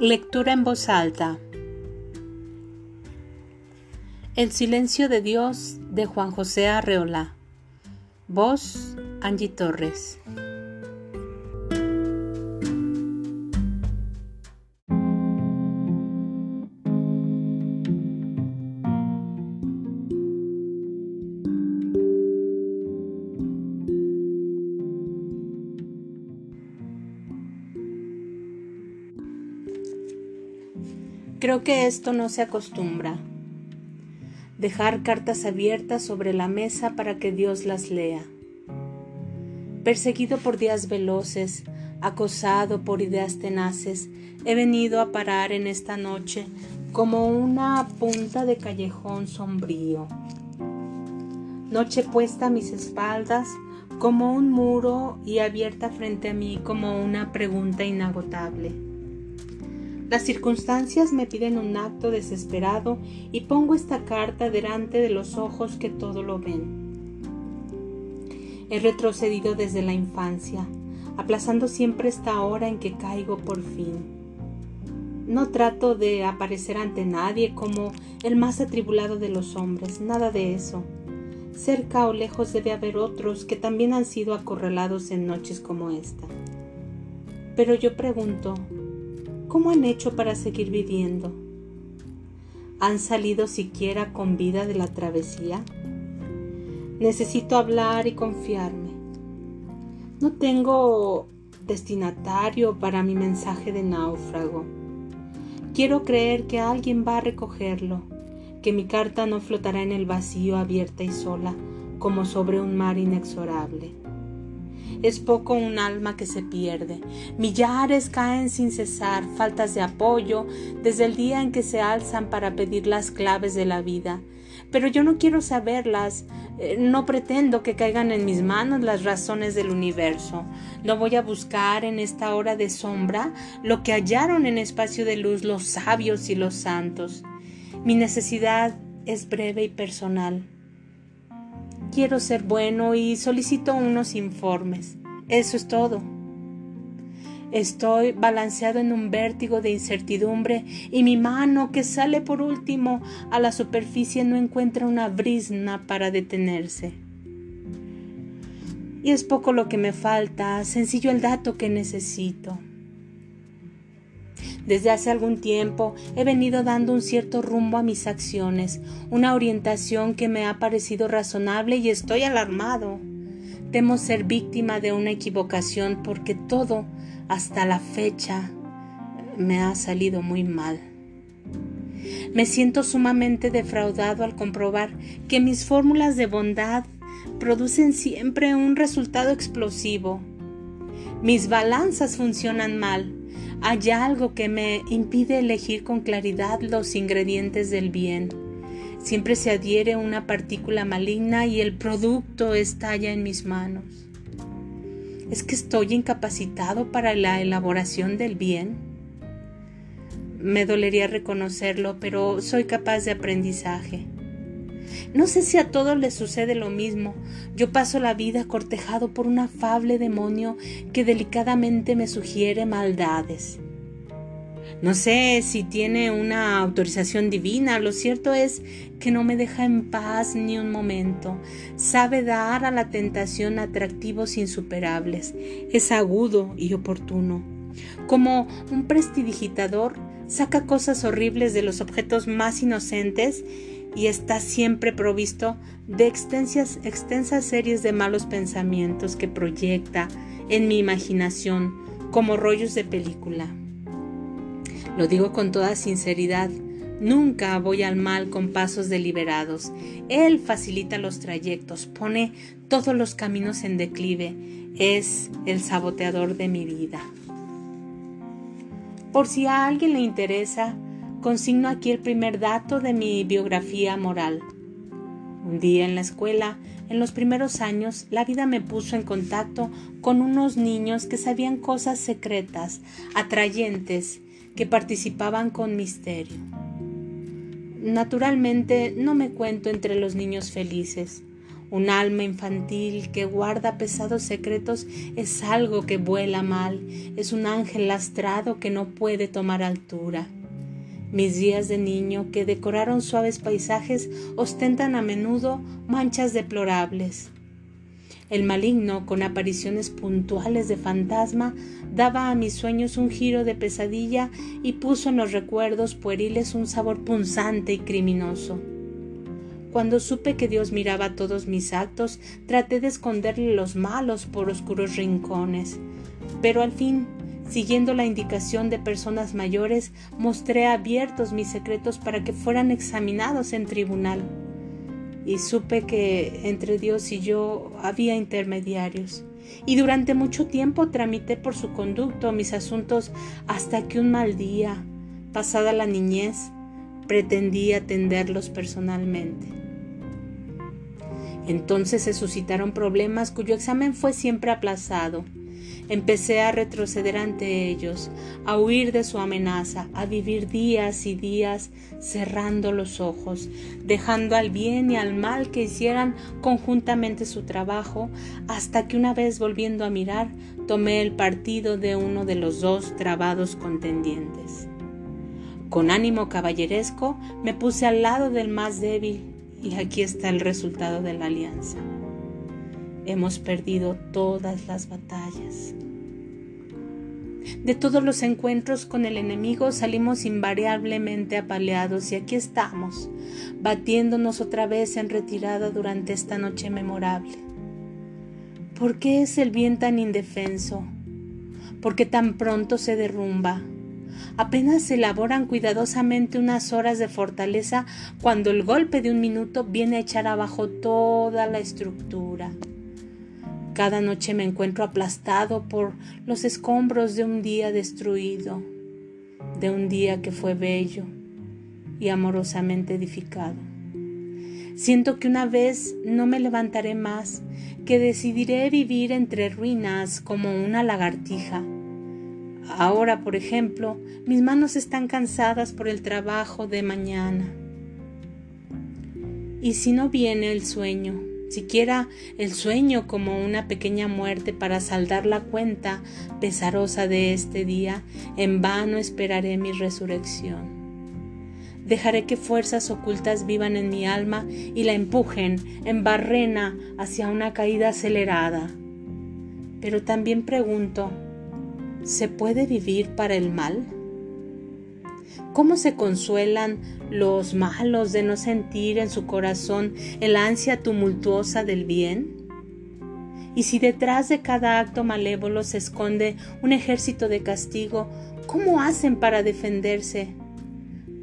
Lectura en voz alta. El silencio de Dios de Juan José Arreola. Voz Angie Torres. Creo que esto no se acostumbra. Dejar cartas abiertas sobre la mesa para que Dios las lea. Perseguido por días veloces, acosado por ideas tenaces, he venido a parar en esta noche como una punta de callejón sombrío. Noche puesta a mis espaldas como un muro y abierta frente a mí como una pregunta inagotable. Las circunstancias me piden un acto desesperado y pongo esta carta delante de los ojos que todo lo ven. He retrocedido desde la infancia, aplazando siempre esta hora en que caigo por fin. No trato de aparecer ante nadie como el más atribulado de los hombres, nada de eso. Cerca o lejos debe haber otros que también han sido acorralados en noches como esta. Pero yo pregunto, ¿Cómo han hecho para seguir viviendo? ¿Han salido siquiera con vida de la travesía? Necesito hablar y confiarme. No tengo destinatario para mi mensaje de náufrago. Quiero creer que alguien va a recogerlo, que mi carta no flotará en el vacío abierta y sola como sobre un mar inexorable. Es poco un alma que se pierde. Millares caen sin cesar, faltas de apoyo, desde el día en que se alzan para pedir las claves de la vida. Pero yo no quiero saberlas, eh, no pretendo que caigan en mis manos las razones del universo. No voy a buscar en esta hora de sombra lo que hallaron en espacio de luz los sabios y los santos. Mi necesidad es breve y personal quiero ser bueno y solicito unos informes. Eso es todo. Estoy balanceado en un vértigo de incertidumbre y mi mano que sale por último a la superficie no encuentra una brisna para detenerse. Y es poco lo que me falta, sencillo el dato que necesito. Desde hace algún tiempo he venido dando un cierto rumbo a mis acciones, una orientación que me ha parecido razonable y estoy alarmado. Temo ser víctima de una equivocación porque todo, hasta la fecha, me ha salido muy mal. Me siento sumamente defraudado al comprobar que mis fórmulas de bondad producen siempre un resultado explosivo. Mis balanzas funcionan mal hay algo que me impide elegir con claridad los ingredientes del bien. Siempre se adhiere una partícula maligna y el producto estalla en mis manos. ¿Es que estoy incapacitado para la elaboración del bien? Me dolería reconocerlo, pero soy capaz de aprendizaje. No sé si a todos les sucede lo mismo. Yo paso la vida cortejado por un afable demonio que delicadamente me sugiere maldades. No sé si tiene una autorización divina, lo cierto es que no me deja en paz ni un momento. Sabe dar a la tentación atractivos insuperables. Es agudo y oportuno. Como un prestidigitador, saca cosas horribles de los objetos más inocentes y está siempre provisto de extensas, extensas series de malos pensamientos que proyecta en mi imaginación como rollos de película. Lo digo con toda sinceridad, nunca voy al mal con pasos deliberados. Él facilita los trayectos, pone todos los caminos en declive, es el saboteador de mi vida. Por si a alguien le interesa, consigno aquí el primer dato de mi biografía moral. Un día en la escuela, en los primeros años, la vida me puso en contacto con unos niños que sabían cosas secretas, atrayentes, que participaban con misterio. Naturalmente, no me cuento entre los niños felices. Un alma infantil que guarda pesados secretos es algo que vuela mal, es un ángel lastrado que no puede tomar altura. Mis días de niño que decoraron suaves paisajes ostentan a menudo manchas deplorables. El maligno, con apariciones puntuales de fantasma, daba a mis sueños un giro de pesadilla y puso en los recuerdos pueriles un sabor punzante y criminoso. Cuando supe que Dios miraba todos mis actos, traté de esconderle los malos por oscuros rincones. Pero al fin, siguiendo la indicación de personas mayores, mostré abiertos mis secretos para que fueran examinados en tribunal y supe que entre Dios y yo había intermediarios. Y durante mucho tiempo tramité por su conducto mis asuntos hasta que un mal día, pasada la niñez, pretendí atenderlos personalmente. Entonces se suscitaron problemas cuyo examen fue siempre aplazado Empecé a retroceder ante ellos, a huir de su amenaza, a vivir días y días cerrando los ojos, dejando al bien y al mal que hicieran conjuntamente su trabajo, hasta que una vez volviendo a mirar, tomé el partido de uno de los dos trabados contendientes. Con ánimo caballeresco me puse al lado del más débil y aquí está el resultado de la alianza. Hemos perdido todas las batallas. De todos los encuentros con el enemigo salimos invariablemente apaleados y aquí estamos, batiéndonos otra vez en retirada durante esta noche memorable. ¿Por qué es el bien tan indefenso? ¿Por qué tan pronto se derrumba? Apenas se elaboran cuidadosamente unas horas de fortaleza cuando el golpe de un minuto viene a echar abajo toda la estructura. Cada noche me encuentro aplastado por los escombros de un día destruido, de un día que fue bello y amorosamente edificado. Siento que una vez no me levantaré más, que decidiré vivir entre ruinas como una lagartija. Ahora, por ejemplo, mis manos están cansadas por el trabajo de mañana. ¿Y si no viene el sueño? Siquiera el sueño como una pequeña muerte para saldar la cuenta pesarosa de este día, en vano esperaré mi resurrección. Dejaré que fuerzas ocultas vivan en mi alma y la empujen en barrena hacia una caída acelerada. Pero también pregunto, ¿se puede vivir para el mal? ¿Cómo se consuelan los malos de no sentir en su corazón el ansia tumultuosa del bien? Y si detrás de cada acto malévolo se esconde un ejército de castigo, ¿cómo hacen para defenderse?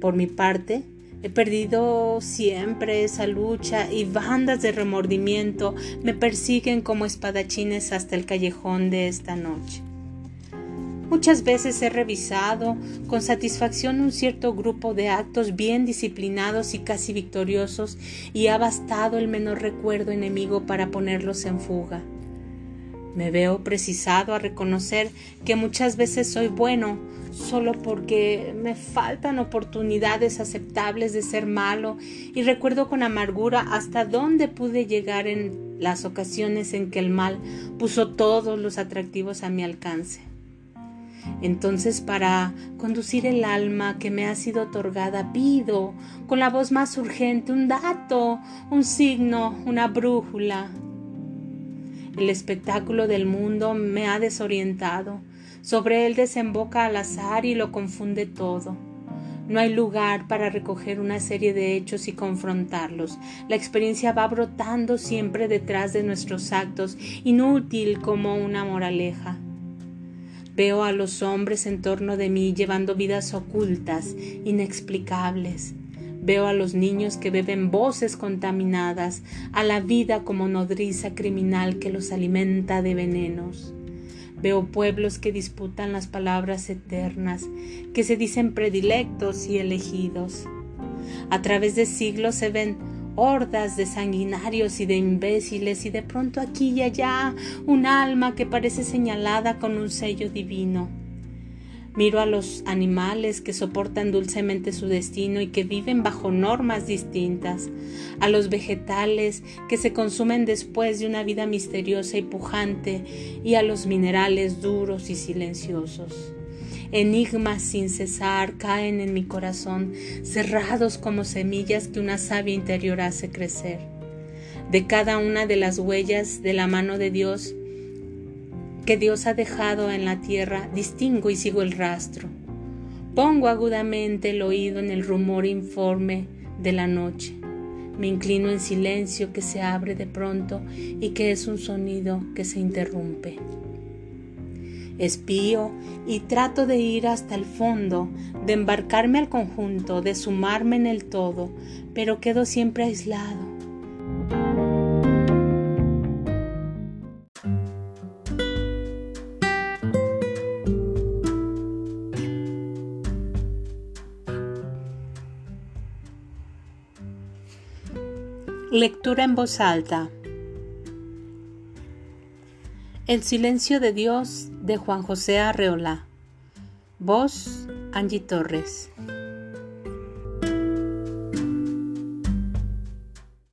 Por mi parte, he perdido siempre esa lucha y bandas de remordimiento me persiguen como espadachines hasta el callejón de esta noche. Muchas veces he revisado con satisfacción un cierto grupo de actos bien disciplinados y casi victoriosos y ha bastado el menor recuerdo enemigo para ponerlos en fuga. Me veo precisado a reconocer que muchas veces soy bueno solo porque me faltan oportunidades aceptables de ser malo y recuerdo con amargura hasta dónde pude llegar en las ocasiones en que el mal puso todos los atractivos a mi alcance. Entonces para conducir el alma que me ha sido otorgada pido con la voz más urgente un dato, un signo, una brújula. El espectáculo del mundo me ha desorientado. Sobre él desemboca al azar y lo confunde todo. No hay lugar para recoger una serie de hechos y confrontarlos. La experiencia va brotando siempre detrás de nuestros actos, inútil como una moraleja. Veo a los hombres en torno de mí llevando vidas ocultas, inexplicables. Veo a los niños que beben voces contaminadas, a la vida como nodriza criminal que los alimenta de venenos. Veo pueblos que disputan las palabras eternas, que se dicen predilectos y elegidos. A través de siglos se ven hordas de sanguinarios y de imbéciles y de pronto aquí y allá un alma que parece señalada con un sello divino. Miro a los animales que soportan dulcemente su destino y que viven bajo normas distintas, a los vegetales que se consumen después de una vida misteriosa y pujante, y a los minerales duros y silenciosos. Enigmas sin cesar caen en mi corazón, cerrados como semillas que una savia interior hace crecer. De cada una de las huellas de la mano de Dios, que Dios ha dejado en la tierra, distingo y sigo el rastro. Pongo agudamente el oído en el rumor informe de la noche. Me inclino en silencio que se abre de pronto y que es un sonido que se interrumpe. Espío y trato de ir hasta el fondo, de embarcarme al conjunto, de sumarme en el todo, pero quedo siempre aislado Lectura en voz alta. El silencio de Dios de Juan José Arreola. Voz Angie Torres.